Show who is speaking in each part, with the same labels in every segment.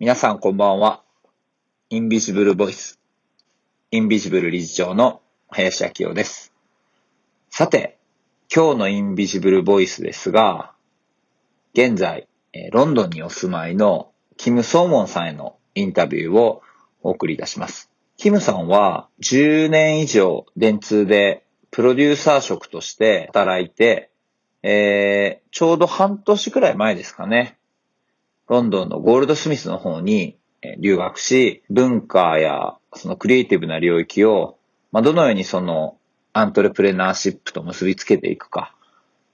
Speaker 1: 皆さんこんばんは。インビジブルボイス。インビジブル理事長の林明夫です。さて、今日のインビジブルボイスですが、現在、ロンドンにお住まいのキム・ソーモンさんへのインタビューをお送りいたします。キムさんは10年以上電通でプロデューサー職として働いて、えーちょうど半年くらい前ですかね。ロンドンのゴールドスミスの方に留学し、文化やそのクリエイティブな領域を、まあ、どのようにそのアントレプレナーシップと結びつけていくか、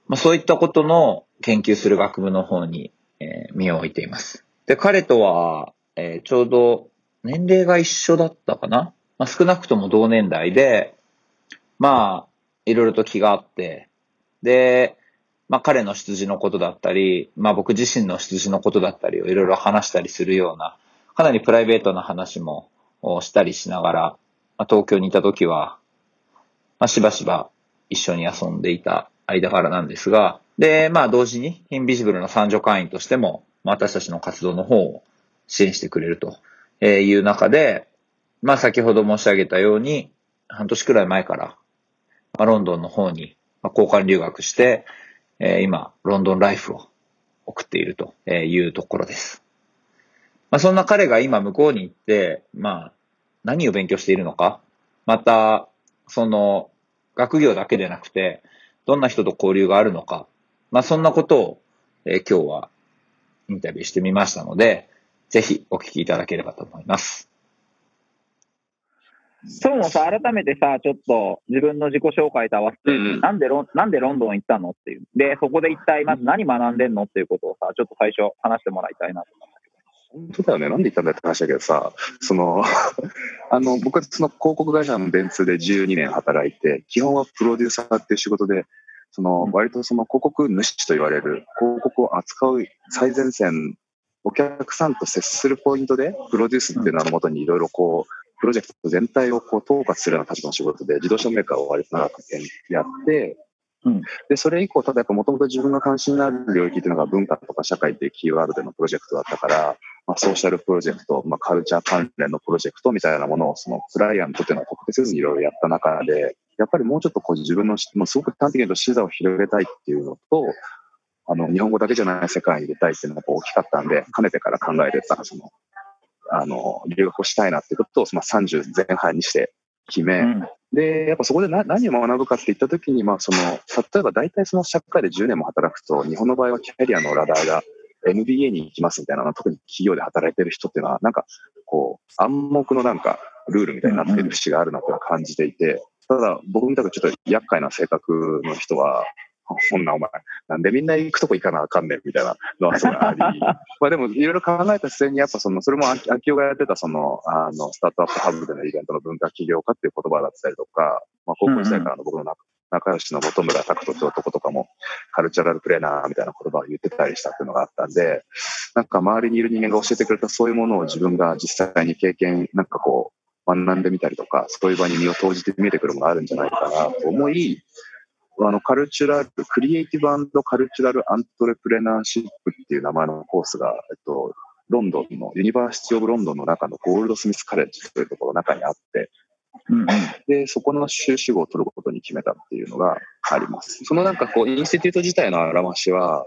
Speaker 1: まあ、そういったことの研究する学部の方に、え身を置いています。で、彼とは、えちょうど年齢が一緒だったかな、まあ、少なくとも同年代で、まあ、いろいろと気があって、で、まあ彼の出自のことだったり、まあ僕自身の出自のことだったりをいろいろ話したりするような、かなりプライベートな話もしたりしながら、まあ、東京にいた時は、まあしばしば一緒に遊んでいた間柄なんですが、で、まあ同時にインビジブルの参助会員としても、まあ私たちの活動の方を支援してくれるという中で、まあ先ほど申し上げたように、半年くらい前から、まあ、ロンドンの方に交換留学して、えー今、ロンドンライフを送っているというところです。まあ、そんな彼が今向こうに行って、まあ、何を勉強しているのか、また、その、学業だけでなくて、どんな人と交流があるのか、まあ、そんなことを、えー今日はインタビューしてみましたので、ぜひお聞きいただければと思います。
Speaker 2: そうもさ、改めてさ、ちょっと自分の自己紹介と合わせて、
Speaker 3: うんうん
Speaker 2: なんでロン、なんでロンドン行ったのっていう。で、そこで一体まず何学んでんのっていうことをさ、ちょっと最初話してもらいたいなと思うんだけど。
Speaker 3: 本当だよね。なんで言ったんだよって話だけどさ、その、あの、僕はその広告会社の電通で12年働いて、基本はプロデューサーっていう仕事で、その、割とその広告主と言われる、広告を扱う最前線、お客さんと接するポイントで、プロデュースっていうののもとにいろいろこう、プロジェクト全体をこう統括するような立場の仕事で、自動車メーカーを割と長くやって、
Speaker 2: うん。
Speaker 3: で、それ以降、ただやっぱもともと自分が関心のある領域っていうのが文化とか社会っていうキーワードでのプロジェクトだったから、まあ、ソーシャルプロジェクト、まあ、カルチャー関連のプロジェクトみたいなものを、そのクライアントっていうのを特定せずにいろいろやった中で、やっぱりもうちょっとこう自分の、もうすごく端的に言うと視座を広げたいっていうのと、あの、日本語だけじゃない世界に出たいっていうのが大きかったんで、かねてから考えてた、その、あの、留学をしたいなってことを、まあ、30前半にして決め、
Speaker 2: うん。
Speaker 3: で、やっぱそこで何何を学ぶかって言ったときに、まあ、その、例えば大体その社会で10年も働くと、日本の場合はキャリアのラダーが MBA に行きますみたいなの、特に企業で働いてる人っていうのは、なんか、こう、暗黙のなんか、ルールみたいになっている節があるなとは感じていて、ただ、僕みたくちょっと厄介な性格の人は、こんなお前、なんでみんな行くとこ行かなあかんねんみたいなのはすごいあり、まあでもいろいろ考えた末に、やっぱその、それも秋秋代がやってたその、あの、スタートアップハブでのイベントの文化起業家っていう言葉だったりとか、まあ高校時代からの僕の仲仲良しの本村拓人って男とかも、カルチャラルプレーナーみたいな言葉を言ってたりしたっていうのがあったんで、なんか周りにいる人間が教えてくれたそういうものを自分が実際に経験、なんかこう、学んでみたりとか、そういう場に身を投じて見えてくるものがあるんじゃないかなと思い、あの、カルチュラル、クリエイティブカルチュラルアントレプレナーシップっていう名前のコースが、えっと、ロンドンの、ユニバーシティオブロンドンの中のゴールドスミスカレッジというところの中にあって、
Speaker 2: うん。
Speaker 3: で、そこの修士号を取ることに決めたっていうのがあります。そのなんかこう、インスティテュート自体のあらましは、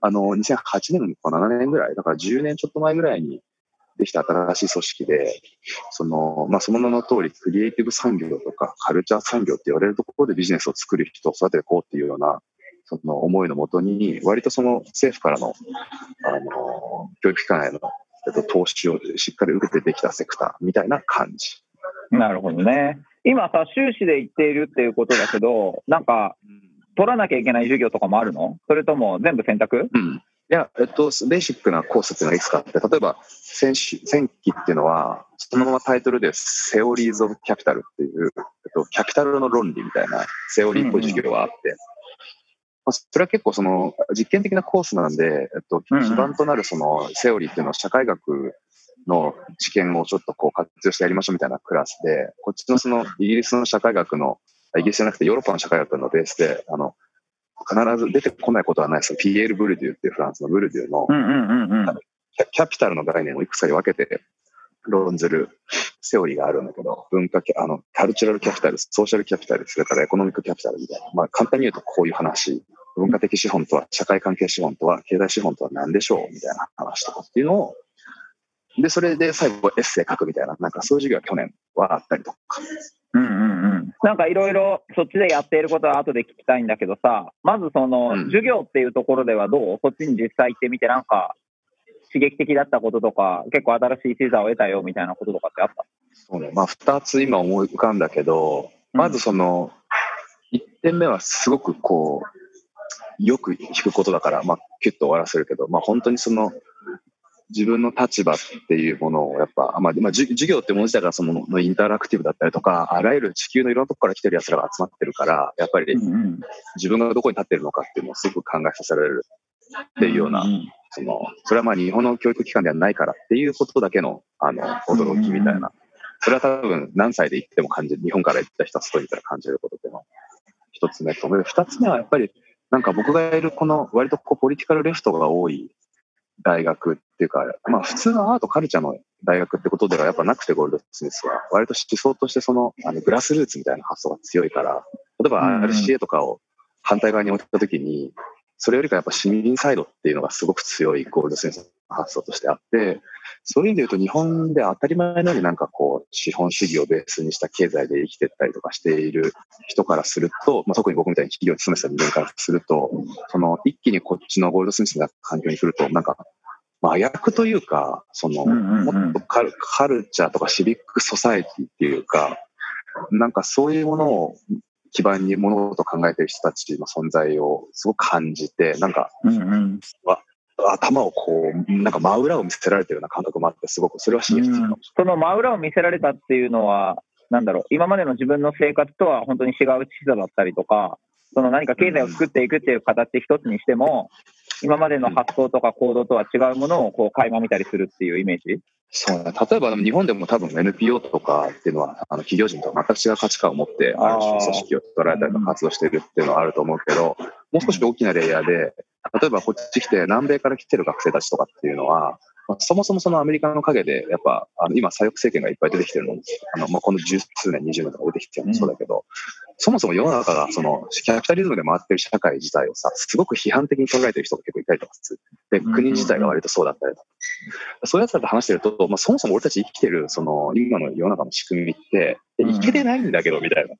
Speaker 3: あの、2008年か7年ぐらい、だから10年ちょっと前ぐらいにできた新しい組織で、その、まあ、その名の通り、クリエイティブ産業とかカルチャー産業って言われるところでビジネスを作る人を育てていこうっていうような、その思いのもとに、割とその政府からの、あの、教育機関への、えっと、投資をしっかり受けてできたセクターみたいな感じ。
Speaker 2: なるほどね。今さ、修士で行っているっていうことだけど、なんか、取らなきゃいけない授業とかもあるの？それとも全部選択？
Speaker 3: うん。いや、えっと、ベーシックなコースっていうのがいくつかあって、例えば、先週、前期っていうのは、そのままタイトルで、セオリーズ・オブ・キャピタルっていう、えっと、キャピタルの論理みたいな、セオリーっぽい授業があって、まあ、それは結構その、実験的なコースなんで、えっと、
Speaker 2: うんうん。
Speaker 3: 基盤となるその、セオリーっていうのは社会学の知見をちょっとこう活用してやりましょうみたいなクラスで、こっちのその、イギリスの社会学の、イギリスじゃなくてヨーロッパの社会学のベースで、あの、必ず出てこないことはないです。ピエール・ブルデューっていうフランスのブルデューの。キャピタルの概念をいくつかに分けて論ずるセオリーがあるんだけど、文化あの、カルチュラルキャピタル、ソーシャルキャピタル、それからエコノミックキャピタルみたいな。まあ、簡単に言うとこういう話。文化的資本とは、社会関係資本とは、経済資本とは何でしょうみたいな話とかっていうのを、で、それで最後エッセイ書くみたいな、なんかそういう授業は去年はあったりとか。
Speaker 1: うんうんうん。なんかいろいろそっちでやっていることは後で聞きたいんだけどさ、まずその
Speaker 3: うん
Speaker 1: 授業っていうところではどう？そっちに実際行ってみてなんか刺激的だったこととか、結構新しい視座を得たよみたいなこととかってあった？
Speaker 3: そうね。まあ、二つ今思い浮かんだけど、まずその、一点目はすごくこう、よく聞くことだから、まあ、キュッと終わらせるけど、まあ、本当にその、自分の立場っていうものをやっぱ、まあ、まあ、授業ってもの自体がそののインタラクティブだったりとか、あらゆる地球のいろんなとこから来てる奴らが集まってるから、やっぱり自分がどこに立ってるのかっていうのをすごく考えさせられるっていうような、
Speaker 1: ん
Speaker 3: その、それはまあ日本の教育機関ではないからっていうことだけの、あの、驚きみたいな。それは多分何歳で行っても感じる、日本から行った人は外にいたら感じることっていうのが一つ目と、二つ目はやっぱり、なんか僕がいるこの割とこうポリティカルレフトが多い大学っていうか、まあ普通のアートカルチャーの大学ってことではやっぱなくてゴールドスミスは、割と思想としてそのあのグラスルーツみたいな発想が強いから、例えば RCA とかを反対側に置いたときに、それよりかやっぱ市民サイドっていうのがすごく強いゴールドスミスの発想としてあって、そういう意味で言うと日本で当たり前のようになんかこう資本主義をベースにした経済で生きてったりとかしている人からすると、まあ、特に僕みたいに企業に勤めてた人間からすると、その一気にこっちのゴールドスミスな環境に来ると、なんか麻薬というか、その、もっとカルカルチャーとかシビックソサエティっていうか、なんかそういうものを基盤に物事を考えている人たちの存在をすごく感じて、なんか
Speaker 1: うんうん。
Speaker 3: 頭をこう、なんか真裏を見せられてるような感覚もあって、すごくそれは刺激的かもし
Speaker 1: その真裏を見せられたっていうのは、なんだろう、今までの自分の生活とは本当に違う視座だったりとか、その何か経済を作っていくっていう形一つにしても、今までの発想とか行動とは違うものをこう垣間見たりするっていうイメージ
Speaker 3: そうね。例えば日本でも多分 NPO とかっていうのは、あの企業人と全く違う価値観を持って、ある種組織を捉えたりとか活動しているっていうのはあると思うけど、もう少し大きなレイヤーで、例えばこっち来て、南米から来てる学生たちとかっていうのは、まあそもそもそのアメリカの陰で、やっぱ、あの今、左翼政権がいっぱい出てきてるのも、あのまあ、この十数年、20年とか出てきてるのもそうだけど、そもそも世の中がそのキャピタリズムで回ってる社会自体をさ、すごく批判的に捉えてる人が結構いたりとかする。で、国自体が割とそうだったりとか。そういうやつらと話してると、まあ、そもそも俺たち生きてる、その、今の世の中の仕組みって、
Speaker 1: うん
Speaker 3: いけてないんだけど、みたいな。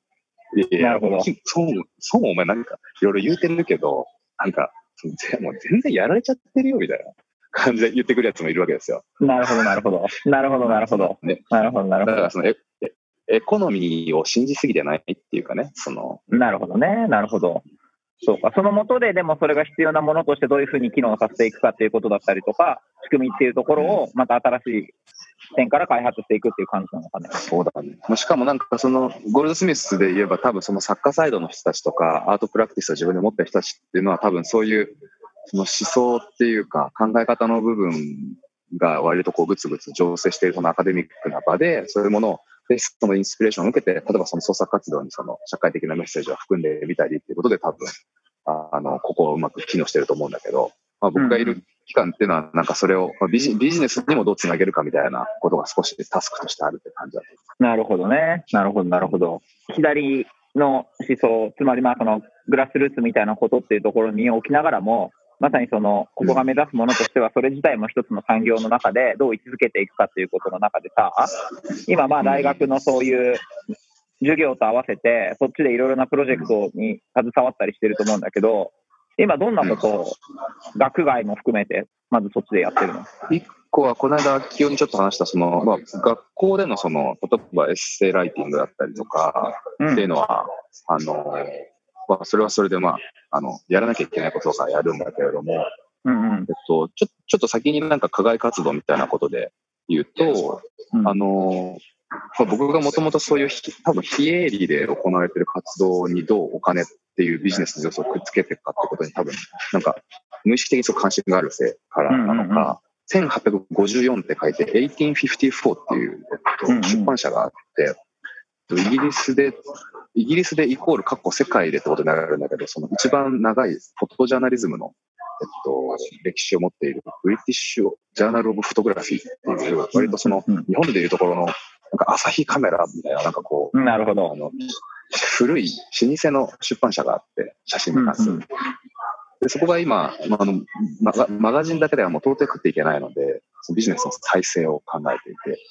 Speaker 3: いやいや
Speaker 1: なるほど
Speaker 3: そう、そうお前なんか、いろいろ言うてるけど、なんか、もう全然やられちゃってるよ、みたいな感じで言ってくるやつもいるわけですよ。
Speaker 1: なるほど、なるほど。なるほど、なるほど。
Speaker 3: ね。
Speaker 1: なるほど、なるほど。
Speaker 3: だからそのエ、エエコノミーを信じすぎてないっていうかね、その、
Speaker 1: なるほどね。なるほど。そうか。その下で、でもそれが必要なものとしてどういうふうに機能させていくかっていうことだったりとか、仕組みっていうところをまた新しい視点から開発していくっていう感じなのかね。
Speaker 3: そうだね。まあしかもなんかその、ゴールドスミスで言えば多分その作家サイドの人たちとか、アートプラクティスを自分で持ってる人たちっていうのは多分そういう、その思想っていうか考え方の部分が割とこうグツグツ醸成しているそのアカデミックな場で、そういうものを、で、そのインスピレーションを受けて、例えばその創作活動にその社会的なメッセージを含んでみたりっていうことで多分、ああの、ここをうまく機能してると思うんだけど、まあ僕がいる期間っていうのはなんかそれをまあビジビジネスにもどうつなげるかみたいなことが少しタスクとしてあるって感じだと
Speaker 1: なるほどね。なるほど、なるほど。左の思想、つまりまあそのグラスルーツみたいなことっていうところに置きながらも、まさにその、ここが目指すものとしては、それ自体も一つの産業の中でどう位置づけていくかっていうことの中でさ、今まあ大学のそういう授業と合わせて、そっちでいろいろなプロジェクトに携わったりしてると思うんだけど、今どんなことを学外も含めて、まずそっちでやってるの？
Speaker 3: 一個は、この間、清にちょっと話した、その、まあ、学校でのその、例えばエッセイライティングだったりとか、
Speaker 1: うん
Speaker 3: っていうのは、あの、まあ、それはそれで、まあ、あの、やらなきゃいけないことがやるんだけれども、
Speaker 1: うんうん。
Speaker 3: えっと、ちょ、ちょっと先になんか課外活動みたいなことで言うと、
Speaker 1: うん。
Speaker 3: あの、まあ、僕がもともとそういうひ、多分非営利で行われている活動にどうお金っていうビジネスの要素をくっつけていくかってことに多分、なんか、無意識的にそう関心があるせいからなのか、1854って書いて、1854っていう、え
Speaker 1: うんうん。
Speaker 3: っと、出版社があって、イギリスで、イギリスでイコール、過去世界でってことになるんだけど、その一番長いフォトジャーナリズムのえっと、歴史を持っているブリティッシュ・ジャーナル・オブ・フォトグラフィーっていう、割とその、日本でいうところの、なんか朝日カメラみたいな、なんかこう、
Speaker 1: なるほど。
Speaker 3: あの古い老舗の出版社があって、写真に関する。
Speaker 1: うんうん
Speaker 3: でそこが今、まあ、あのマガマガジンだけではもう到底食っていけないので、そのビジネスの再生を考えていて、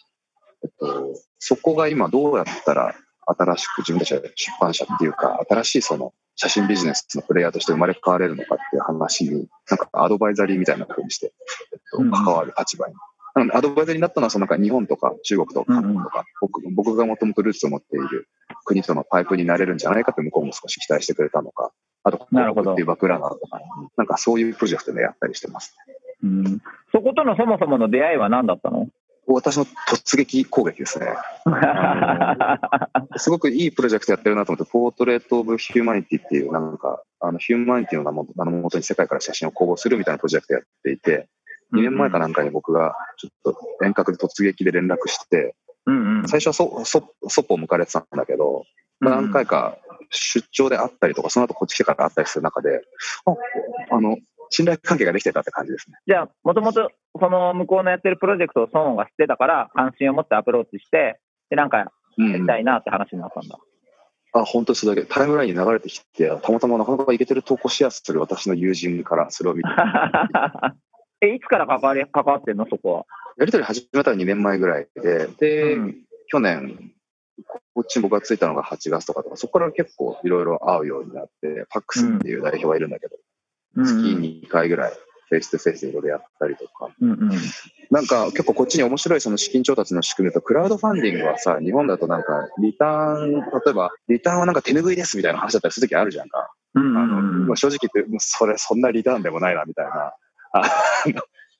Speaker 3: えっと、そこが今どうやったら新しく自分たちが出版社っていうか、新しいその写真ビジネスのプレイヤーとして生まれ変われるのかっていう話に、なんかアドバイザリーみたいな風にして、えっと
Speaker 1: うん、
Speaker 3: 関わる立場に。なので、アドバイザリーになったのは、そのなんか日本とか中国とか韓国とか、僕僕がもともとルーツを持っている国とのパイプになれるんじゃないかって向こうも少し期待してくれたのか、あと、
Speaker 1: なるほど。
Speaker 3: っていうバックグラウンドとか、なんかそういうプロジェクトでやったりしてます。
Speaker 1: うん。そことのそもそもの出会いは何だったの？
Speaker 3: 私の突撃攻撃ですね。すごくいいプロジェクトやってるなと思って、ポートレート・オブ・ヒューマニティっていう、なんか、あのヒューマニティの名も名のもとに世界から写真を公募するみたいなプロジェクトやっていて、2年前かなんかに僕がちょっと遠隔で突撃で連絡して、
Speaker 1: うんうん。
Speaker 3: 最初はそそそっぽを向かれてたんだけど、まあ何回か出張で会ったりとか、その後こっち来てから会ったりする中で、ああの、信頼関係ができてたって感じですね。
Speaker 1: じゃあ、もともとその向こうのやってるプロジェクトを孫が知ってたから、関心を持ってアプローチして、で、なんか
Speaker 3: うん
Speaker 1: やりたいなって話になったんだ。
Speaker 3: あ、本当にそれだけ。タイムラインに流れてきて、たまたまなかなかいけてる投稿しやすする私の友人からそれを見て、
Speaker 1: え、いつから関わり、関わってんのそこは？
Speaker 3: やりとり始めたの2年前ぐらいで、で、
Speaker 1: うん
Speaker 3: 去年、こっちに僕がついたのが8月とかとか、そこから結構いろいろ会うようになって、パックスっていう代表がいるんだけど、
Speaker 1: うん
Speaker 3: 月2回ぐらい、フェイス2フェイスでいろいろやったりとか、
Speaker 1: うんうん。
Speaker 3: なんか結構こっちに面白いその資金調達の仕組みだと、クラウドファンディングはさ、日本だとなんか、リターン、例えば、リターンはなんか手拭いですみたいな話だったりするときあるじゃんか。
Speaker 1: うん
Speaker 3: あの、
Speaker 1: うん
Speaker 3: まあ、正直言って、もうそれ、そんなリターンでもないな、みたいな。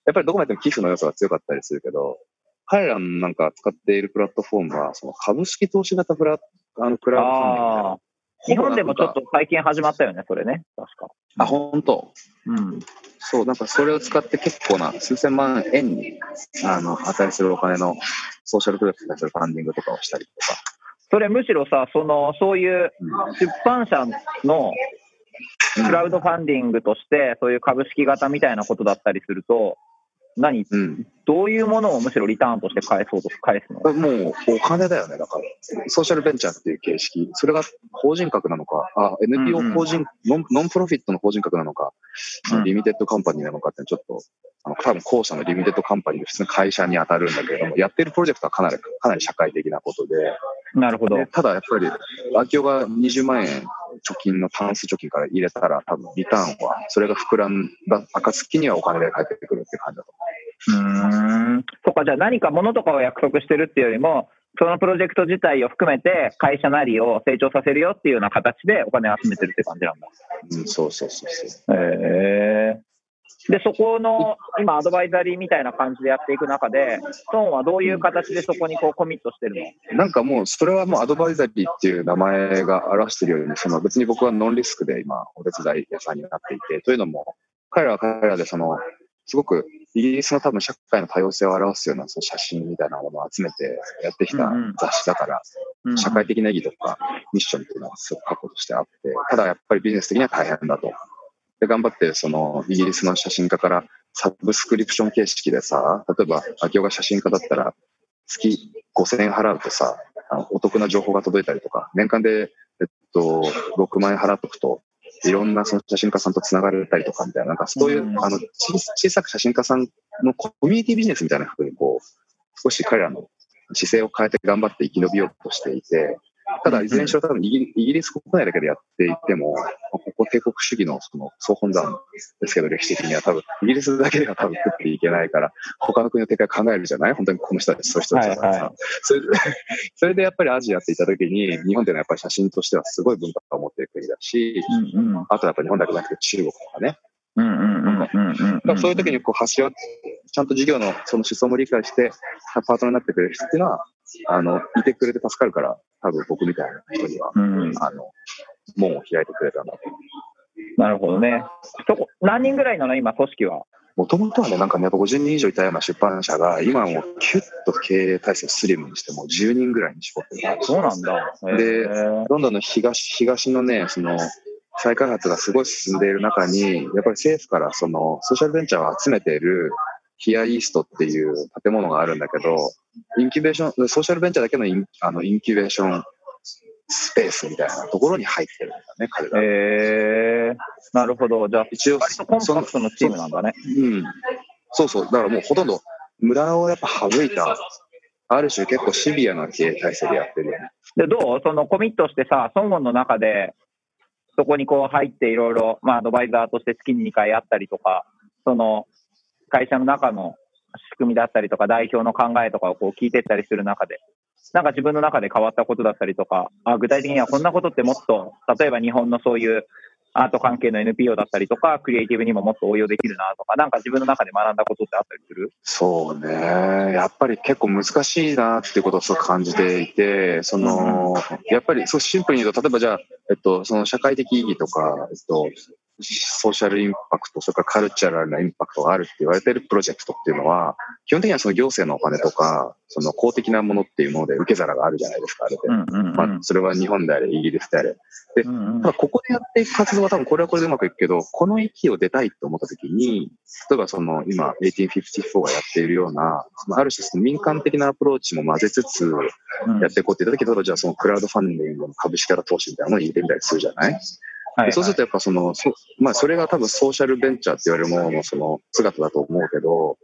Speaker 3: やっぱりどこまでも寄付の要素が強かったりするけど、彼らのなんか使っているプラットフォームは、その株式投資型プラあのクラウドファンディングみたいな。
Speaker 1: 日本でもちょっと最近始まったよね、それね。確か。
Speaker 3: あ、本当
Speaker 1: うん。
Speaker 3: そう、なんかそれを使って結構な数千万円に、あの、値するお金のソーシャルプロジェクトに対するファンディングとかをしたりとか。
Speaker 1: それむしろさ、その、そういう出版社のクラウドファンディングとして、そういう株式型みたいなことだったりすると、何、
Speaker 3: うん。
Speaker 1: どういうものをむしろリターンとして返そうと返すの？
Speaker 3: もうお金だよね、だから。ソーシャルベンチャーっていう形式。それが法人格なのか、あ、NPO
Speaker 1: うんうん
Speaker 3: 法人、ノンノンプロフィットの法人格なのか、
Speaker 1: うん
Speaker 3: リミテッドカンパニーなのかってちょっと、あの、多分後者のリミテッドカンパニーで普通の会社に当たるんだけれども、やってるプロジェクトはかなり、かなり社会的なことで、
Speaker 1: なるほど。
Speaker 3: でただやっぱり、秋夫が20万円貯金のタンス貯金から入れたら、多分リターンは、それが膨らんだ暁にはお金で返ってくるって感じだと
Speaker 1: うーん。そっか、じゃあ何か物とかを約束してるっていうよりも、そのプロジェクト自体を含めて会社なりを成長させるよっていうような形でお金を集めてるって感じなんだ。
Speaker 3: 思う。うん、そうそうそうそう。
Speaker 1: へえで、そこの今アドバイザリーみたいな感じでやっていく中で、孫はどういう形でそこにこうコミットしてるの？
Speaker 3: なんかもう、それはもうアドバイザリーっていう名前が表しているように、その別に僕はノンリスクで今、お手伝い屋さんになっていて、というのも、彼らは彼らでその、すごくイギリスの多分社会の多様性を表すようなその写真みたいなものを集めてやってきた雑誌だから、
Speaker 1: うん
Speaker 3: 社会的な意義とかミッションっていうのはすごく確固としてあって、ただやっぱりビジネス的には大変だと。で、頑張ってそのイギリスの写真家からサブスクリプション形式でさ、例えば、秋夫が写真家だったら月5000円払うとさ、お得な情報が届いたりとか、年間で、えっと、6万円払っとくと、いろんなその写真家さんと繋がれたりとかみたいな、なんかそういう、
Speaker 1: うん。
Speaker 3: あの小小さく写真家さんのコミュニティビジネスみたいな風にこう、少し彼らの姿勢を変えて頑張って生き延びようとしていて、ただ、いずれにしろ多分イギリイギリス国内だけでやっていても、ここ帝国主義のその総本山ですけど、歴史的には多分、イギリスだけでは多分食っていけないから、他の国の展開考えるじゃない？本当にこの人たち、そういう人たちだからさ、
Speaker 1: はい。は
Speaker 3: それで、それでやっぱりアジアっていった時に、日本っていうのはやっぱり写真としてはすごい文化を持っている国だし、
Speaker 1: うんうん。
Speaker 3: あとやっぱり日本だけじゃなくて中国とかね、そういう時にこう橋を、ちゃんと事業のその思想も理解して、パートナーになってくれる人っていうのは、あの、いてくれて助かるから、多分僕みたいな人には、
Speaker 1: うん
Speaker 3: あの、門を開いてくれたんだと。
Speaker 1: なるほどね。そこ、何人ぐらいなの今、組織は？
Speaker 3: もともとはね、なんかね、やっぱ50人以上いたような出版社が、今はもうキュッと経営体制をスリムにして、もう10人ぐらいに絞ってる。
Speaker 1: そうなんだ。
Speaker 3: でロンドンの東、東のね、その、再開発がすごい進んでいる中に、やっぱり政府からそのソーシャルベンチャーを集めているヒアイーストっていう建物があるんだけど、インキュベーション、ソーシャルベンチャーだけのインあのインキュベーションスペースみたいなところに入ってるんだね、彼ら。
Speaker 1: えー、なるほど。じゃあ、
Speaker 3: 一応、
Speaker 1: 割とコンパクトのチームなんだね。
Speaker 3: うん。そうそう。だからもうほとんど無駄をやっぱ省いた、ある種結構シビアな経営体制でやってるよね。
Speaker 1: で、どう？そのコミットしてさ、ソンゴンの中で、そこにこう入っていろいろ、まあ、アドバイザーとして月に2回あったりとか、その、会社の中の仕組みだったりとか、代表の考えとかをこう聞いてったりする中で、なんか自分の中で変わったことだったりとか、あ具体的にはこんなことってもっと、例えば日本のそういうアート関係の NPO だったりとか、クリエイティブにももっと応用できるなとか、なんか自分の中で学んだことってあったりする？
Speaker 3: そうね。やっぱり結構難しいなっていうことをすごく感じていて、その、やっぱりそうシンプルに言うと、例えばじゃあ、えっと、その社会的意義とか、えっと、ソーシャルインパクト、それからカルチャラルなインパクトがあるって言われてるプロジェクトっていうのは、基本的にはその行政のお金とか、その公的なものっていうもので受け皿があるじゃないですか、あれで。
Speaker 1: うんうんうん
Speaker 3: まあ、それは日本であれ、イギリスであれ。で
Speaker 1: うんうん
Speaker 3: ただここでやっていく活動は多分これはこれでうまくいくけど、この域を出たいと思った時に、例えばその今1854がやっているような、そのある種その民間的なアプローチも混ぜつつ
Speaker 1: うん
Speaker 3: やっていこうって言った時、例えばじゃあそのクラウドファンディングの株式から投資みたいなのを入れてみたりするじゃない？
Speaker 1: はい
Speaker 3: でそうするとやっぱその、そまあそれが多分ソーシャルベンチャーって言われるもののその姿だと思うけど、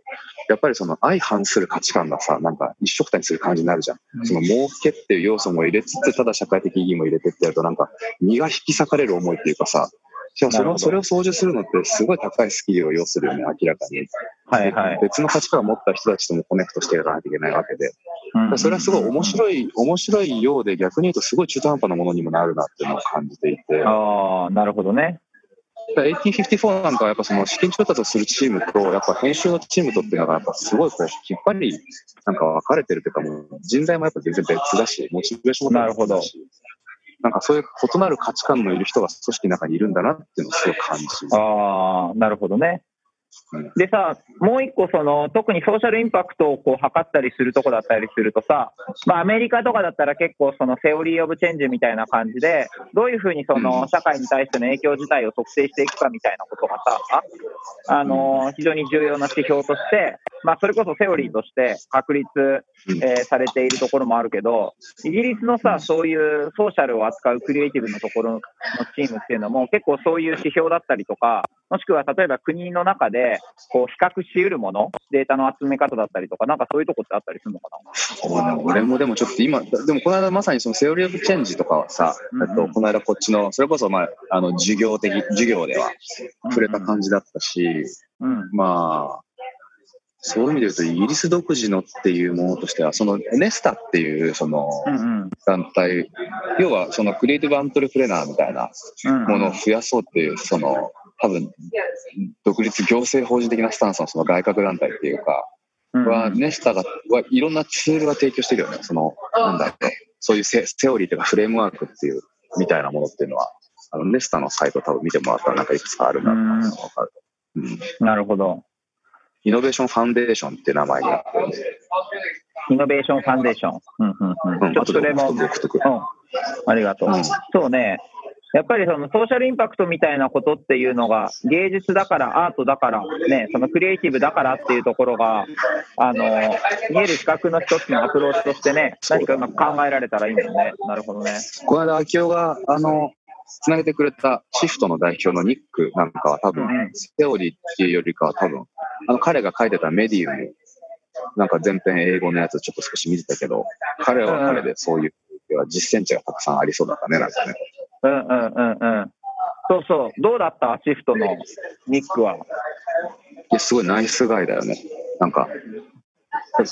Speaker 3: やっぱりその相反する価値観がさ、なんか一緒くたにする感じになるじゃん。
Speaker 1: うん
Speaker 3: その儲けっていう要素も入れつつ、ただ社会的意義も入れてってやるとなんか身が引き裂かれる思いっていうかさ、しかもそれをそれを操縦するのってすごい高いスキルを要するよね、明らかに。
Speaker 1: はいはい。
Speaker 3: 別の価値観を持った人たちともコネクトしていかないといけないわけで。
Speaker 1: うん
Speaker 3: それはすごい面白い、面白いようで逆に言うとすごい中途半端なものにもなるなっていうのを感じていて。
Speaker 1: ああ、なるほどね。
Speaker 3: だから1854なんかはやっぱその資金調達をするチームと、やっぱ編集のチームとっていうのがやっぱすごいこう、きっぱりなんか分かれてるというかもう人材もやっぱ全然別だし、モチベーションも別だし。なんかそういう異なる価値観のいる人が組織の中にいるんだなっていうのをすごい感じる。
Speaker 1: ああ、なるほどね
Speaker 3: うん。
Speaker 1: でさ、もう一個、その、特にソーシャルインパクトをこう測ったりするとこだったりするとさ、まあ、アメリカとかだったら結構、その、セオリー・オブ・チェンジみたいな感じで、どういうふうにその、社会に対しての影響自体を測定していくかみたいなことがさ、ああの、非常に重要な指標として、まあ、それこそセオリーとして確立、えーされているところもあるけど、イギリスのさ、そういうソーシャルを扱うクリエイティブのところのチームっていうのも、結構そういう指標だったりとか、もしくは例えば国の中でこう比較し得るもの、データの集め方だったりとか、なんかそういうとこってあったりするのかな？
Speaker 3: 俺もでもちょっと今、でもこの間まさにそのセオリーオブチェンジとかはさ、
Speaker 1: うん
Speaker 3: と、この間こっちの、それこそまあ、あの、授業的、授業では触れた感じだったし、
Speaker 1: うん。
Speaker 3: まあ、そういう意味で言うと、イギリス独自のっていうものとしては、そのネスタっていうその。団体、要はそのクリエイティブアントレプレナーみたいなものを増やそうっていう、その多分、独立行政法人的なスタンスのその外郭団体っていうか、は、ネスタが、はいろんなツールが提供してるよね。その、なんだろう、そういうセセオリーというかフレームワークっていう、みたいなものっていうのは、あの、ネスタのサイト多分見てもらったらなんかいくつかあるなってのがわかる。うん。
Speaker 1: なるほど。
Speaker 3: イノベーションファンデーションって名前になってるんで。
Speaker 1: イノベーションファンデーション。うんうんうん。
Speaker 3: うん、
Speaker 1: ちょっとそれも。うん。ありがとう。
Speaker 3: うん
Speaker 1: そうね。やっぱりそのソーシャルインパクトみたいなことっていうのが芸術だからアートだからね、そのクリエイティブだからっていうところが、あの、見える比較の一つのアプローチとしてね、何かうまく考えられたらいいもんね。なるほどね。
Speaker 3: この間、秋夫が、あの、つなげてくれたシフトの代表のニックなんかは多分、
Speaker 1: うん
Speaker 3: セオリーっていうよりかは多分、あの彼が書いてたメディウム、なんか全編英語のやつちょっと少し見てたけど、彼は彼でそういう、実践値がたくさんありそうだったね、なんかね。
Speaker 1: うんうんうんうん。そうそう。どうだった？シフトのニックは。
Speaker 3: いや、すごいナイスガイだよね。なんか、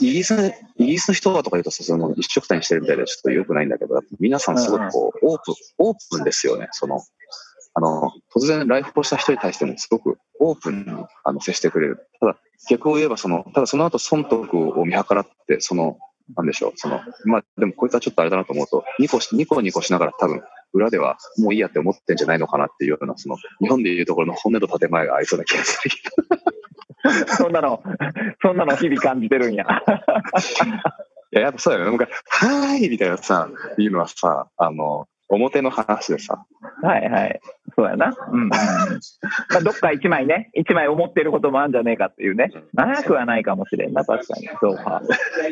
Speaker 3: イギリス、イギリスの人はとか言うとさ、その一緒くたにしてるみたいでちょっと良くないんだけど、皆さんすごくこう、オープン、オープンですよね。その、あの、突然来訪した人に対してもすごくオープンにあの接してくれる。ただ、逆を言えば、その、ただその後損得を見計らって、その、なんでしょう、その、まあ、でもこいつはちょっとあれだなと思うと、ニコし、ニコニコしながら多分、裏ではもういいやって思ってんじゃないのかなっていうような、その、日本でいうところの本音と建前がありそうな気がする。
Speaker 1: そんなの、そんなの日々感じてるんや。
Speaker 3: いや、やっぱそうだよね。なんか、はーいみたいなさ、いうのはさ、あの、表の話でさ、
Speaker 1: はいはい。そうやな。うん。まあ、どっか一枚ね、一枚思ってることもあるんじゃねえかっていうね。長くはないかもしれんな、確かに。そうか。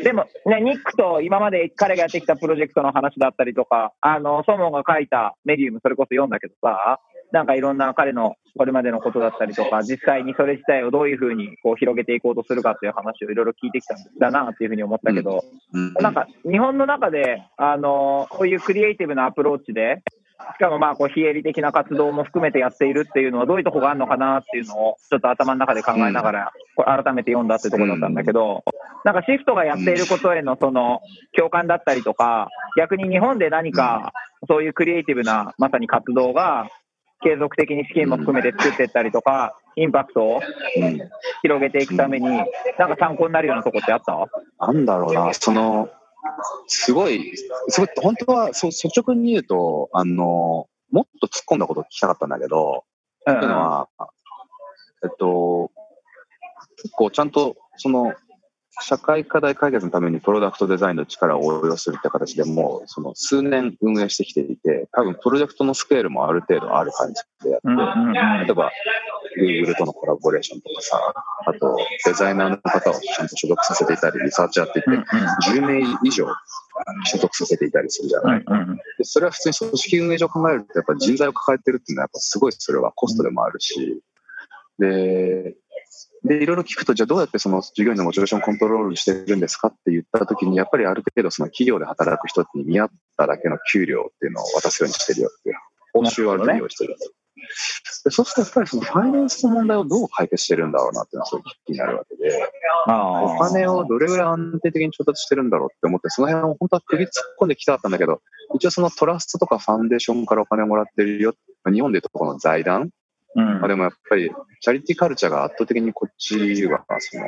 Speaker 1: でも、ね、ニックと今まで彼がやってきたプロジェクトの話だったりとか、あの、ソモンが書いたメディウム、それこそ読んだけどさ、なんかいろんな彼のこれまでのことだったりとか、実際にそれ自体をどういうふうにこう広げていこうとするかっていう話をいろいろ聞いてきたんだなっていうふうに思ったけど、
Speaker 3: うん。
Speaker 1: なんか日本の中で、あのこういうクリエイティブなアプローチで、しかもまあこう非営利的な活動も含めてやっているっていうのはどういうところがあるのかなっていうのをちょっと頭の中で考えながら、これ改めて読んだってところだったんだけど、なんかシフトがやっていることへのその共感だったりとか、逆に日本で何かそういうクリエイティブなまさに活動が継続的に資金も含めて作っていったりとか、インパクトを
Speaker 3: うん
Speaker 1: 広げていくために、なんか参考になるようなとこってあった？
Speaker 3: なんだろうな、その、すごい、すごい、本当はそう率直に言うと、あの、もっと突っ込んだことを聞きたかったんだけど、
Speaker 1: うん。
Speaker 3: っていうのは、えっと、結構ちゃんと、その、社会課題解決のためにプロダクトデザインの力を応用するって形でもう、その数年運営してきていて、多分プロジェクトのスケールもある程度ある感じでやって、
Speaker 1: うんうんうん。
Speaker 3: 例えば Google とのコラボレーションとかさ、あとデザイナーの方をちゃんと所属させていたり、リサーチやっていて、
Speaker 1: うんうん
Speaker 3: 10名以上所属させていたりするじゃない。
Speaker 1: うんうん。
Speaker 3: でそれは普通に組織運営上考えると、やっぱ人材を抱えてるっていうのは、やっぱすごいそれはコストでもあるし、で、で、いろいろ聞くと、じゃあどうやってその従業員のモチベーションをコントロールしてるんですかって言ったときに、やっぱりある程度その企業で働く人に見合っただけの給料っていうのを渡すようにしてるよっていう、報酬をある程度用意してる。よでそうするとやっぱりそのファイナンスの問題をどう解決してるんだろうなっていうのはすごい気になるわけで、
Speaker 1: あ
Speaker 3: お金をどれぐらい安定的に調達してるんだろうって思って、その辺を本当は首突っ込んできたかったんだけど、一応そのトラストとかファンデーションからお金をもらってるよ、まあ日本でいうとこの財団、
Speaker 1: うん。
Speaker 3: まあ、でもやっぱりチャリティーカルチャーが圧倒的にこっちは、その、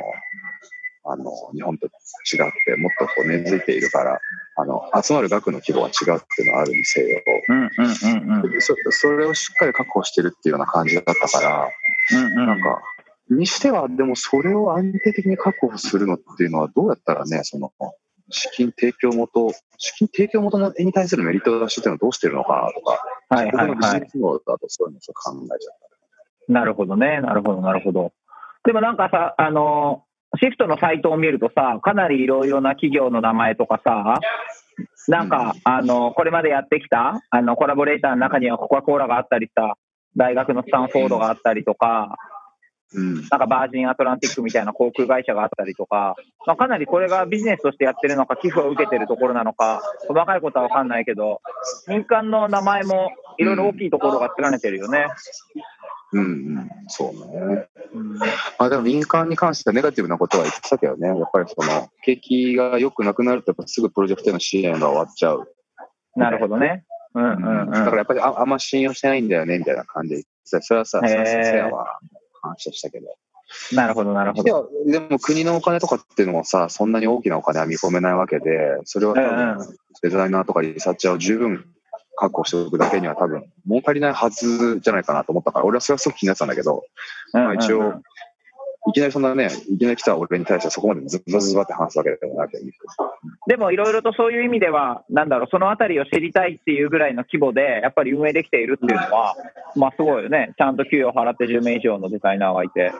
Speaker 3: あの、日本と違って、もっとこう根付いているから、あの、集まる額の規模が違うっていうのはあるにせよ、
Speaker 1: うんうんうんうん。
Speaker 3: そそれをしっかり確保してるっていうような感じだったから、
Speaker 1: うん
Speaker 3: なんか、にしては、でもそれを安定的に確保するのっていうのは、どうやったらね、その、資金提供元、資金提供元の絵に対するメリット出しっていうのはどうしてるのかなとか、
Speaker 1: はいはい
Speaker 3: 僕のビジ
Speaker 1: はい。
Speaker 3: ネスモードだとそういうのを考えちゃっ
Speaker 1: なるほどね。なるほど、なるほど。でもなんかさ、あの、シフトのサイトを見るとさ、かなりいろいろな企業の名前とかさ、なんか、あの、これまでやってきた、あの、コラボレーターの中にはコカ・コーラがあったりさ、大学のスタンフォードがあったりとか、
Speaker 3: た。うん。
Speaker 1: なんかバージンアトランティックみたいな航空会社があったりとか、まあ、かなりこれがビジネスとしてやってるのか、寄付を受けてるところなのか、細かいことは分かんないけど、民間の名前もいろいろ大きいところが連ねてるよね。
Speaker 3: うんうん、そうね。
Speaker 1: うん
Speaker 3: まあでも民間に関してはネガティブなことは言ってたけどね、やっぱりその、景気が良くなくなると、すぐプロジェクトへの支援が終わっちゃう。
Speaker 1: なるほどね。うんうんうん。
Speaker 3: だからやっぱりああんま信用してないんだよね、みたいな感じで。それはさ、
Speaker 1: へー
Speaker 3: させやわ、話したけど。
Speaker 1: なるほど、なるほど。
Speaker 3: でも国のお金とかっていうのもさ、そんなに大きなお金は見込めないわけで、それは多
Speaker 1: うん
Speaker 3: 分デザイナーとかリサーチャーを十分確保しておくだけには多分儲かりないはずじゃないかなと思ったから、俺はそれはすごく気になってたんだけど、まあ、一応、いきなりそんなね、いきなり来た俺に対してそこまでズバズバって話すわけでもなくて、
Speaker 1: でもいろいろとそういう意味では、なんだろう、そのあたりを知りたいっていうぐらいの規模で、やっぱり運営できているっていうのは、まあすごいよね。ちゃんと給与払って10名以上のデザイナーがいて。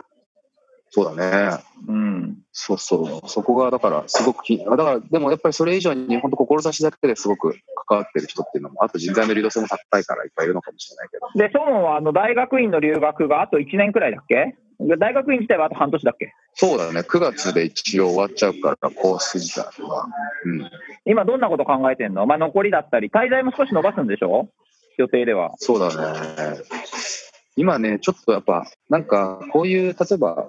Speaker 3: そうだね。
Speaker 1: うん。
Speaker 3: そうそう。そこが、だから、すごく気に、だから、でもやっぱりそれ以上に、本当志だけですごく関わってる人っていうのも、あと人材の流動性も高いからいっぱいいるのかもしれないけど。
Speaker 1: で、ソモンはあの大学院の留学があと1年くらいだっけ？で大学院自体はあと半年だっけ？
Speaker 3: そうだね。9月で一応終わっちゃうから、コース自体は。うん。
Speaker 1: 今どんなこと考えてんの？まあ残りだったり、滞在も少し伸ばすんでしょ？予定では。
Speaker 3: そうだね。今ね、ちょっとやっぱ、なんか、こういう、例えば、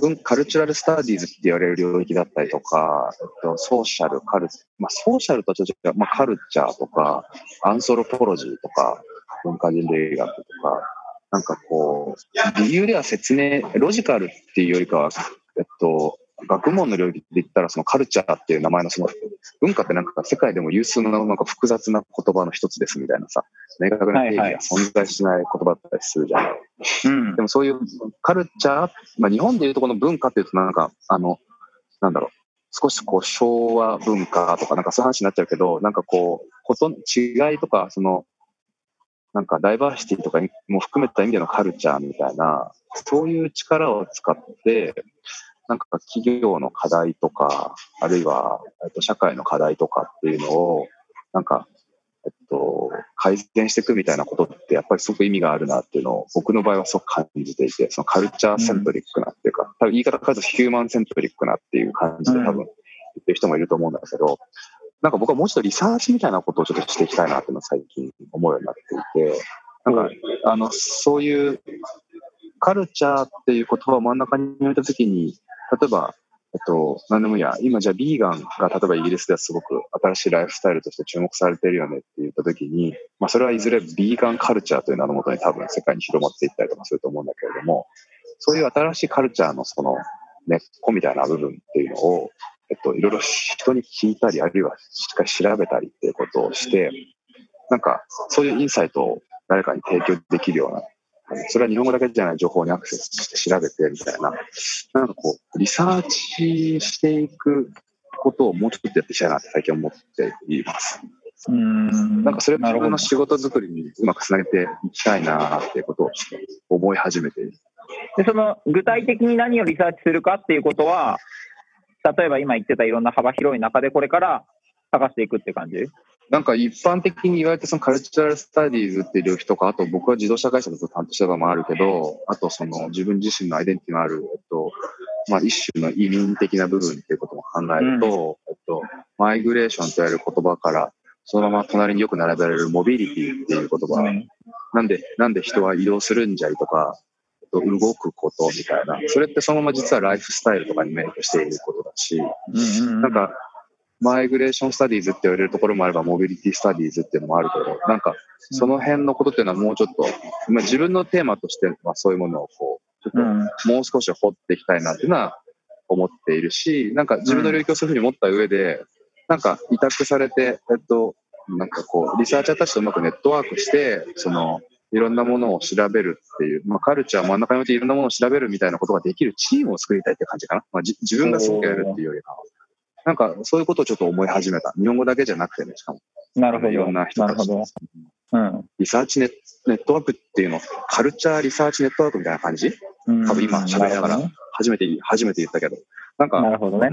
Speaker 3: 文カルチュラルスタディーズって言われる領域だったりとか、えっと、ソーシャル、カル、まあ、ソーシャルとちょっと違う、まあ、カルチャーとか、アンソロポロジーとか、文化人類学とか、なんかこう、理由では説明、ロジカルっていうよりかは、えっと、学問の領域で言ったら、そのカルチャーっていう名前のその文化ってなんか世界でも有数のなんか複雑な言葉の一つですみたいなさ、明確な定義が存在しない言葉だったりするじゃない。
Speaker 1: うん
Speaker 3: で。もそういうカルチャー、まあ、日本でいうとこの文化っていうとなんか、あの、なんだろう、少しこう昭和文化とかなんかそういう話になっちゃうけど、なんかこう、こと違いとか、その、なんかダイバーシティとかも含めた意味でのカルチャーみたいな、そういう力を使って、なんか企業の課題とか、あるいは、えっと、社会の課題とかっていうのを、なんか、えっと、改善していくみたいなことってやっぱりすごく意味があるなっていうのを僕の場合はすごく感じていて、そのカルチャーセントリックなっていうか、多分言い方変えるとヒューマンセントリックなっていう感じで多分言ってる人もいると思うんだけど、なんか僕はもうちょっとリサーチみたいなことをちょっとしていきたいなっていうのを最近思うようになっていて、なんか、あの、そういうカルチャーっていう言葉を真ん中に置いたときに、例えば、えっと、何でもいいや、今じゃあビーガンが例えばイギリスではすごく新しいライフスタイルとして注目されてるよねって言ったときに、まあそれはいずれビーガンカルチャーという名のもとに多分世界に広まっていったりとかすると思うんだけれども、そういう新しいカルチャーのその根っこみたいな部分っていうのを、えっと、いろいろ人に聞いたり、あるいはしっかり調べたりっていうことをして、なんかそういうインサイトを誰かに提供できるようなそれは日本語だけじゃない情報にアクセスして調べてみたいな、なんかこう、リサーチしていくことをもうちょっとやっていきたいなって最近思っています。うんなんかそれを自分の仕事作りにうまくつなげていきたいなっていうことを思い始めている。
Speaker 1: で、その具体的に何をリサーチするかっていうことは、例えば今言ってたいろんな幅広い中でこれから探していくって感じ？
Speaker 3: なんか一般的に言われてそのカルチャルスタディーズっていう領域とか、あと僕は自動車会社だと担当したのもあるけど、あとその自分自身のアイデンティティのある、えっと、まあ一種の移民的な部分っていうことも考えると、うん、えっと、マイグレーションと言われる言葉から、そのまま隣によく並べられるモビリティっていう言葉、うん、なんで、なんで人は移動するんじゃいとか、動くことみたいな、それってそのまま実はライフスタイルとかにメイクしていることだし、なんかマイグレーションスタディーズって言われるところもあれば、モビリティスタディーズっていうのもあるけど、なんか、その辺のことっていうのはもうちょっと、まあ、自分のテーマとしてはそういうものをこう、ちょっともう少し掘っていきたいなっていうのは思っているし、なんか自分の領域をそういうふうに持った上で、なんか委託されて、えっと、なんかこう、リサーチャーたちとうまくネットワークして、その、いろんなものを調べるっていう、まあ、カルチャー真ん中に置いていろんなものを調べるみたいなことができるチームを作りたいって感じかな。まあ、自分がすごくやるっていうよりかは。なんかそういうことをちょっと思い始めた。日本語だけじゃなくてね、しかも。
Speaker 1: なるほど。
Speaker 3: いろんな人たち。うん、リサーチネネットワークっていうの、カルチャーリサーチネットワークみたいな感じ、うん、多分今喋りながら初めて、初めて言ったけど。なんか、
Speaker 1: なるほどね、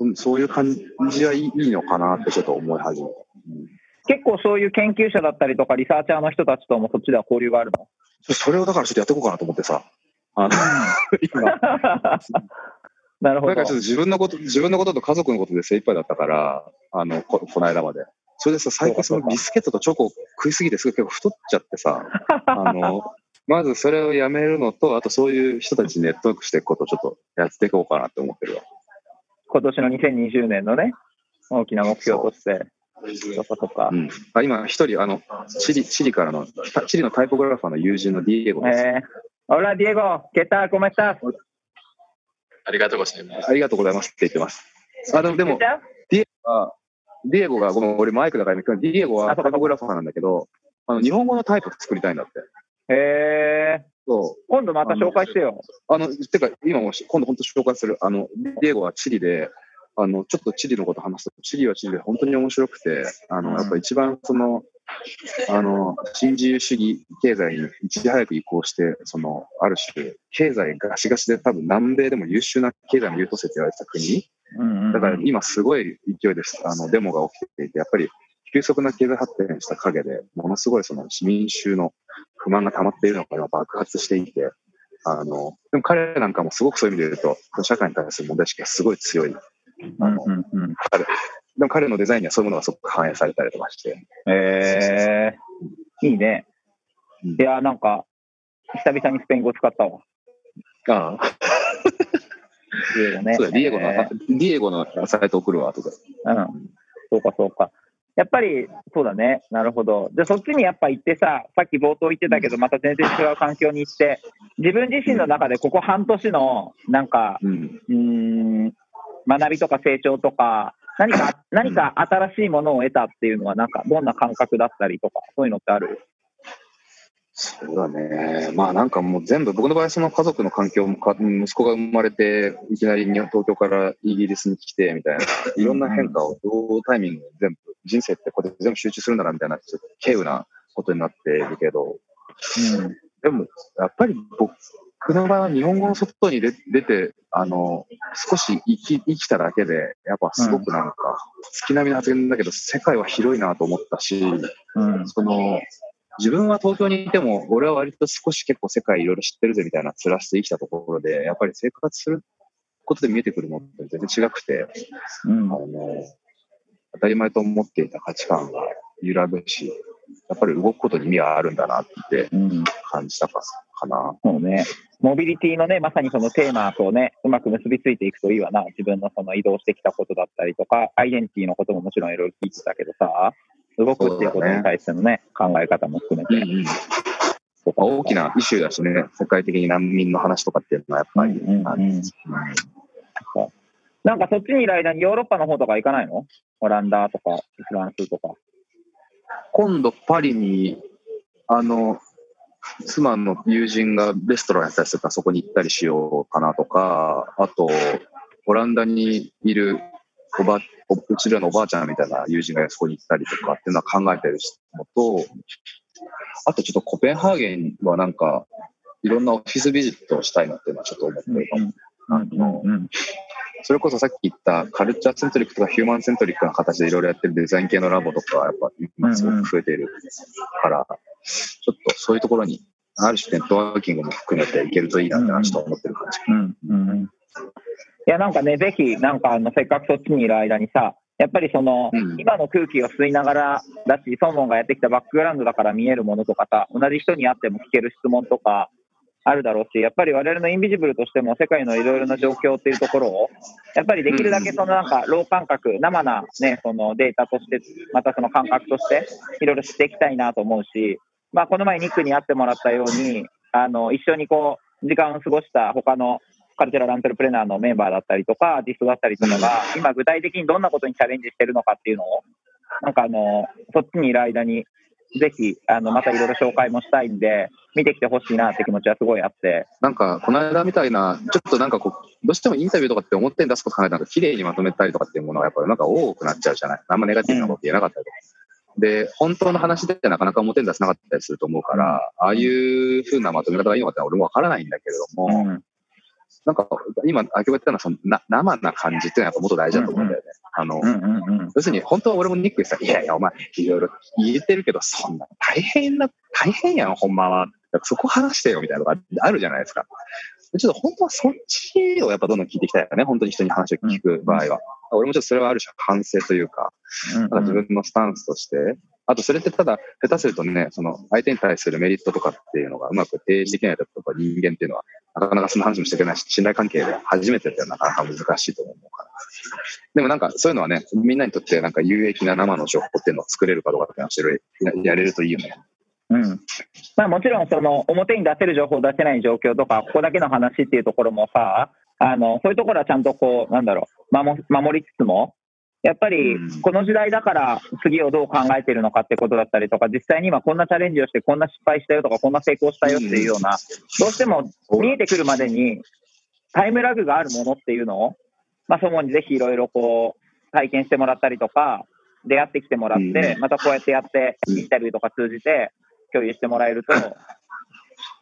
Speaker 3: うん、そういう感じはいいのかなってちょっと思い始めた。
Speaker 1: うん結構そういう研究者だったりとか、リサーチャーの人たちともそっちでは交流があるの？
Speaker 3: それをだからちょっとやっていこうかなと思ってさ。あの今
Speaker 1: なるほど。
Speaker 3: なんかちょっと自分のこと、自分のことと家族のことで精一杯だったから、あの、ここの間まで。それでさ、最近そのビスケットとチョコ食いすぎてすごい結構太っちゃってさ、あの、まずそれをやめるのと、あとそういう人たちにネットワークしていくことをちょっとやっていこうかなって思ってるわ。
Speaker 1: 今年の2020年のね、大きな目標として。そかそか。うん、
Speaker 3: あ今、一人、あの、チリ、チリからの、チリのタイポグラファーの友人のディエゴです。え
Speaker 1: ー、Hola, Diego. ¿Qué tal? ¿Cómo estás?
Speaker 4: ありがとうございます。
Speaker 3: ありがとうございますって言ってます。あの、でも、ディエゴが、ディエゴが、ごめん、俺マイクだから、ディエゴはタイポグラファーなんだけど、あの、日本語のタイプ作りたいんだって。
Speaker 1: へえ。そう。今度また紹介してよ。
Speaker 3: あの、てか、今も今度本当紹介する。あの、ディエゴはチリで、あの、ちょっとチリのこと話すと、チリはチリで本当に面白くて、あの、やっぱ一番その、あの、新自由主義経済にいち早く移行して、その、ある種、経済ガシガシで多分南米でも優秀な経済の優等生と言われてた国。だから今すごい勢いです。あの、デモが起きていて、やっぱり急速な経済発展した陰で、ものすごいその民衆の不満が溜まっているのが今爆発していて、あの、でも彼なんかもすごくそういう意味で言うと、社会に対する問題意識がすごい強い。あの、うんうんうん、彼でも彼のデザインにはそういうものがすごく反映されたりとかして。
Speaker 1: えー、いいね。いや、なんか、久々にスペイン語使ったわ。
Speaker 3: ああ。ディエゴね。そうだ、ディエゴの、えー、ディエゴのサイト送るわ、とか。
Speaker 1: うん。そうか、そうか。やっぱり、そうだね。なるほど。で、そっちにやっぱ行ってさ、さっき冒頭言ってたけど、また全然違う環境に行って、自分自身の中でここ半年の、なんか、うん、うん学びとか成長とか、何か、何か新しいものを得たっていうのは、なんか、どんな感覚だったりとか、そういうのってある？
Speaker 3: そうだね。まあなんかもう全部、僕の場合その家族の環境もか、息子が生まれて、いきなり東京からイギリスに来てみたいな、いろんな変化を同タイミングで全部、人生ってここで全部集中するんだなみたいな、ちょっと軽有なことになっているけど、
Speaker 1: うん。
Speaker 3: でも、やっぱり僕の場合は日本語の外に出出て、あの、少し生き生きただけで、やっぱすごくなんか、月並みの発言だけど、世界は広いなと思ったし、
Speaker 1: うん。
Speaker 3: その、自分は東京にいても、俺は割と少し結構世界いろいろ知ってるぜみたいな面して生きたところで、やっぱり生活することで見えてくるものって全然違くて、
Speaker 1: うん
Speaker 3: あ。の、当たり前と思っていた価値観が揺らぐし、やっぱり動くことに意味があるんだなって
Speaker 1: うん。
Speaker 3: 感じたかかな。
Speaker 1: そうね。モビリティのね、まさにそのテーマとね、うまく結びついていくといいわな。自分のその移動してきたことだったりとか、アイデンティティのことももちろんいろいろ聞いてたけどさ、動くっていうことに対してのね、考え方も含めて。そうか
Speaker 3: 大きなイシューだしね、世界的に難民の話とかっていうのはやっぱり、
Speaker 1: うんうんなんかそっちにいる間にヨーロッパの方とか行かないの？オランダとか、フランスとか。
Speaker 3: 今度パリに、あの、妻の友人がレストランやったりするからそこに行ったりしようかなとか、あと、オランダにいるおば、うちらのおばあちゃんみたいな友人がそこに行ったりとかっていうのは考えてるのと、あとちょっとコペンハーゲンはなんか、いろんなオフィスビジットをしたいなっていうのはちょっと思ってるかも。あの
Speaker 1: うん
Speaker 3: それこそさっき言ったカルチャーセントリックとかヒューマンセントリックな形でいろいろやってるデザイン系のラボとかはやっぱ今すごく増えているから、ちょっとそういうところに、ある種ネットワーキングも含めていけるといいなってのはちょっと思ってる感じ。
Speaker 1: うんうんうんいや、なんかね、ぜひ、なんかあの、せっかくそっちにいる間にさ、やっぱりその、
Speaker 3: うん
Speaker 1: 今の空気を吸いながらだし、ソーモンがやってきたバックグラウンドだから見えるものとかさ、同じ人に会っても聞ける質問とかあるだろうし、やっぱり我々のインビジブルとしても世界のいろいろな状況っていうところを、やっぱりできるだけそのなんか、ロー感覚、生なね、そのデータとして、またその感覚として、いろいろ知っていきたいなと思うし、まあ、この前ニックに会ってもらったように、あの、一緒にこう、時間を過ごした他のカルチャラルアントレプレナーのメンバーだったりとか、アーティストだったりとかが、今具体的にどんなことにチャレンジしてるのかっていうのを、なんかあの、そっちにいる間に、ぜひ、あの、またいろいろ紹介もしたいんで、見てきてほしいなって気持ちはすごいあって。
Speaker 3: なんか、この間みたいな、ちょっとなんかこう、どうしてもインタビューとかって表に出すこと考えたら、綺麗にまとめたりとかっていうものはやっぱりなんか多くなっちゃうじゃない。あんまネガティブなこと言えなかったりとか。で、本当の話でなかなか表に出せなかったりすると思うから、ああいう風なまとめ方がいいのかって俺もわからないんだけれども、
Speaker 1: うん。
Speaker 3: なんか、今、秋葉言ったのはそのな、生な感じっていうのはやっぱもっと大事だと思うんだよね。あの。要するに、本当は俺もニックにさ、いやいや、お前、いろいろ言えてるけど、そんな大変な、大変やん、ほんまは。そこ話してよ、みたいなのがあるじゃないですか。ちょっと本当はそっちをやっぱどんどん聞いていきたいよね。本当に人に話を聞く場合は。俺もちょっとそれはある種反省というか、なんか自分のスタンスとして、あとそれってただ、下手するとね、その相手に対するメリットとかっていうのがうまく提示できないとか人間っていうのは、なかなかその話もしていけないし、信頼関係で初めてってなかなか難しいと思うから。でもなんかそういうのはね、みんなにとってなんか有益な生の情報っていうのを作れるかどうかっていうのはしてるやれるといいよね。
Speaker 1: うん。まあもちろんその表に出せる情報出せない状況とか、ここだけの話っていうところもさ、あの、そういうところはちゃんとこう、なんだろう、守りつつも、やっぱり
Speaker 3: うん。
Speaker 1: この時代だから次をどう考えてるのかってことだったりとか、実際に今こんなチャレンジをしてこんな失敗したよとか、こんな成功したよっていうような、どうしても見えてくるまでにタイムラグがあるものっていうのを、まあ、そもにぜひいろいろこう体験してもらったりとか、出会ってきてもらって、
Speaker 3: うん。
Speaker 1: またこうやってやって、インタビューとか通じて共有してもらえると、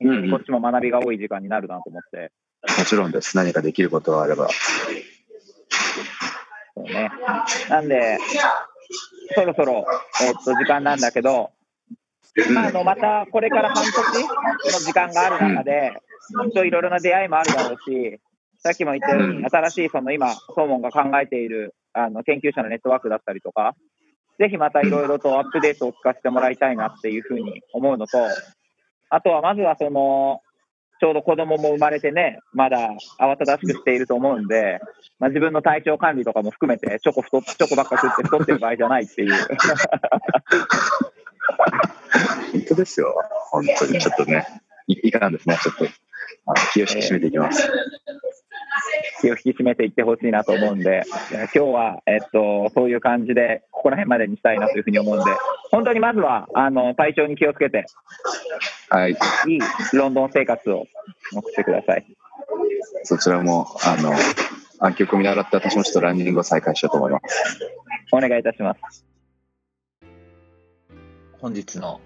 Speaker 3: うん。
Speaker 1: こっちも学びが多い時間になるなと思って、
Speaker 3: もちろんです。何かできることがあれば。
Speaker 1: そうね。なんで、そろそろ、えっと、時間なんだけど、まあ、あの、またこれから半年の時間がある中で、きっといろいろな出会いもあるだろうし、さっきも言ったように、
Speaker 3: うん
Speaker 1: 新しいその今、ソーモンが考えているあの研究者のネットワークだったりとか、ぜひまたいろいろとアップデートを聞かせてもらいたいなっていうふうに思うのと、あとはまずはその、ちょうど子供も生まれてね、まだ慌ただしくしていると思うんで、まあ、自分の体調管理とかも含めて、チョコ太チョコばっか食って太ってる場合じゃないっていう。
Speaker 3: 本当ですよ。本当にちょっとね、いいかんですね。ちょっと、あの気を引き締めていきます。
Speaker 1: 気を引き締めていってほしいなと思うんで、えー今日は、えっと、そういう感じで、ここら辺までにしたいなというふうに思うんで、本当にまずは、あの、体調に気をつけて、
Speaker 3: はい。
Speaker 1: いいロンドン生活を送ってください。
Speaker 3: そちらも、あの、暗記を見習って私もちょっとランニングを再開しようと思います。
Speaker 1: お願いいたします。
Speaker 5: 本日の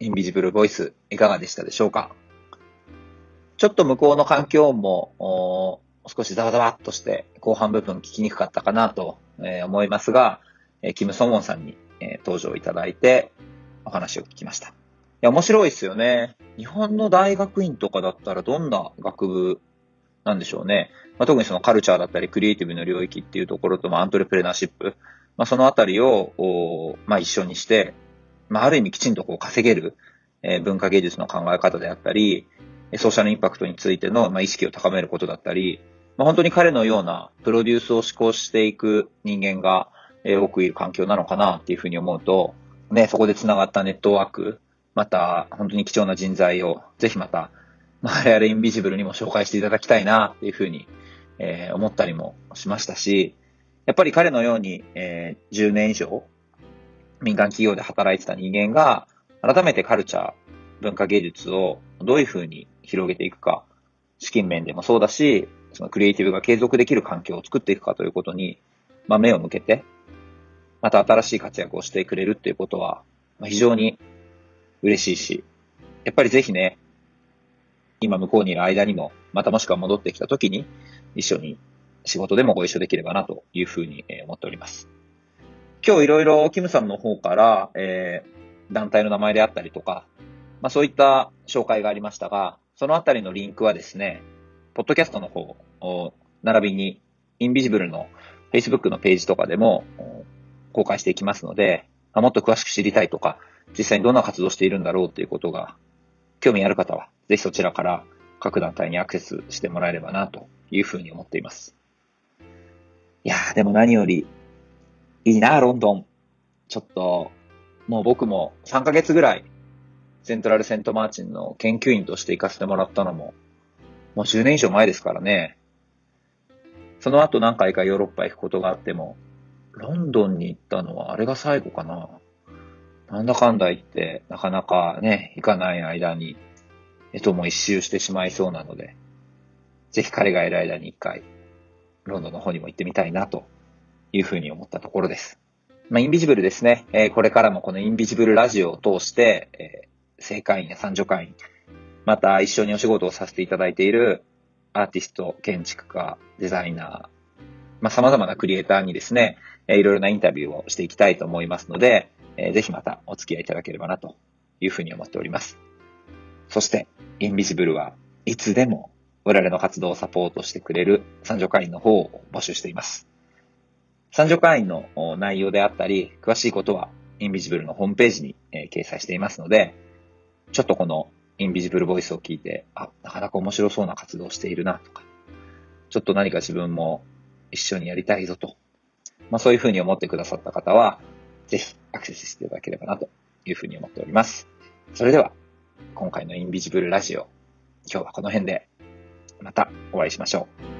Speaker 1: インビジブルボイスいかがでしたでしょうか？ちょっと向こうの環境音も少しザワザワっとして後半部分聞きにくかったかなと思いますが、キム・ソンウォンさんに登場いただいてお話を聞きました。いや、面白いですよね。日本の大学院とかだったらどんな学部なんでしょうね。まあ、特にそのカルチャーだったりクリエイティブの領域っていうところと、まあ、アントレプレナーシップ、まあ、そのあたりを、まあ、一緒にして、まあ、ある意味きちんとこう稼げる、えー、文化芸術の考え方であったり、ソーシャルインパクトについての、まあ、意識を高めることだったり、まあ、本当に彼のようなプロデュースを施行していく人間が、え、多くいる環境なのかなっていうふうに思うと、ね、そこで繋がったネットワーク、また本当に貴重な人材をぜひまた、まあ我々インビジブルにも紹介していただきたいなっていうふうに、えー、思ったりもしましたし、やっぱり彼のように、えー、10年以上民間企業で働いてた人間が、改めてカルチャー、文化芸術をどういうふうに広げていくか、資金面でもそうだし、そのクリエイティブが継続できる環境を作っていくかということに、まあ、目を向けて、また新しい活躍をしてくれるっていうことは、まあ、非常に嬉しいし、やっぱりぜひね、今向こうにいる間にも、またもしくは戻ってきた時に、一緒に仕事でもご一緒できればなというふうに思っております。今日いろいろキムさんの方から、えー、団体の名前であったりとか、まあそういった紹介がありましたが、そのあたりのリンクはですね、ポッドキャストの方を、並びに、インビジブルの Facebook のページとかでも公開していきますので、もっと詳しく知りたいとか、実際にどんな活動しているんだろうということが、興味ある方は、ぜひそちらから各団体にアクセスしてもらえればな、というふうに思っています。いやー、でも何より、いいな、ロンドン。ちょっと、もう僕も3ヶ月ぐらい、セントラルセントマーチンの研究員として行かせてもらったのも、もう10年以上前ですからね。その後何回かヨーロッパ行くことがあっても、ロンドンに行ったのはあれが最後かな。なんだかんだ言って、なかなかね、行かない間に、えとも一周してしまいそうなので、ぜひ彼がいる間に一回、ロンドンの方にも行ってみたいなというふうに思ったところです。まあ、インビジブルですね。えー、これからもこのインビジブルラジオを通して、え、正会員や三女会員、また一緒にお仕事をさせていただいているアーティスト、建築家、デザイナー、まあ、様々なクリエイターにですね、え、いろいろなインタビューをしていきたいと思いますので、え、ぜひまたお付き合いいただければなというふうに思っております。そして、インビジブルはいつでも我々の活動をサポートしてくれる三女会員の方を募集しています。三女会員の内容であったり、詳しいことはインビジブルのホームページに、掲載していますので、ちょっとこのインビジブルボイスを聞いて、あ、なかなか面白そうな活動をしているなとか、ちょっと何か自分も一緒にやりたいぞと、まあそういうふうに思ってくださった方は、ぜひアクセスしていただければなというふうに思っております。それでは、今回のインビジブルラジオ、今日はこの辺でまたお会いしましょう。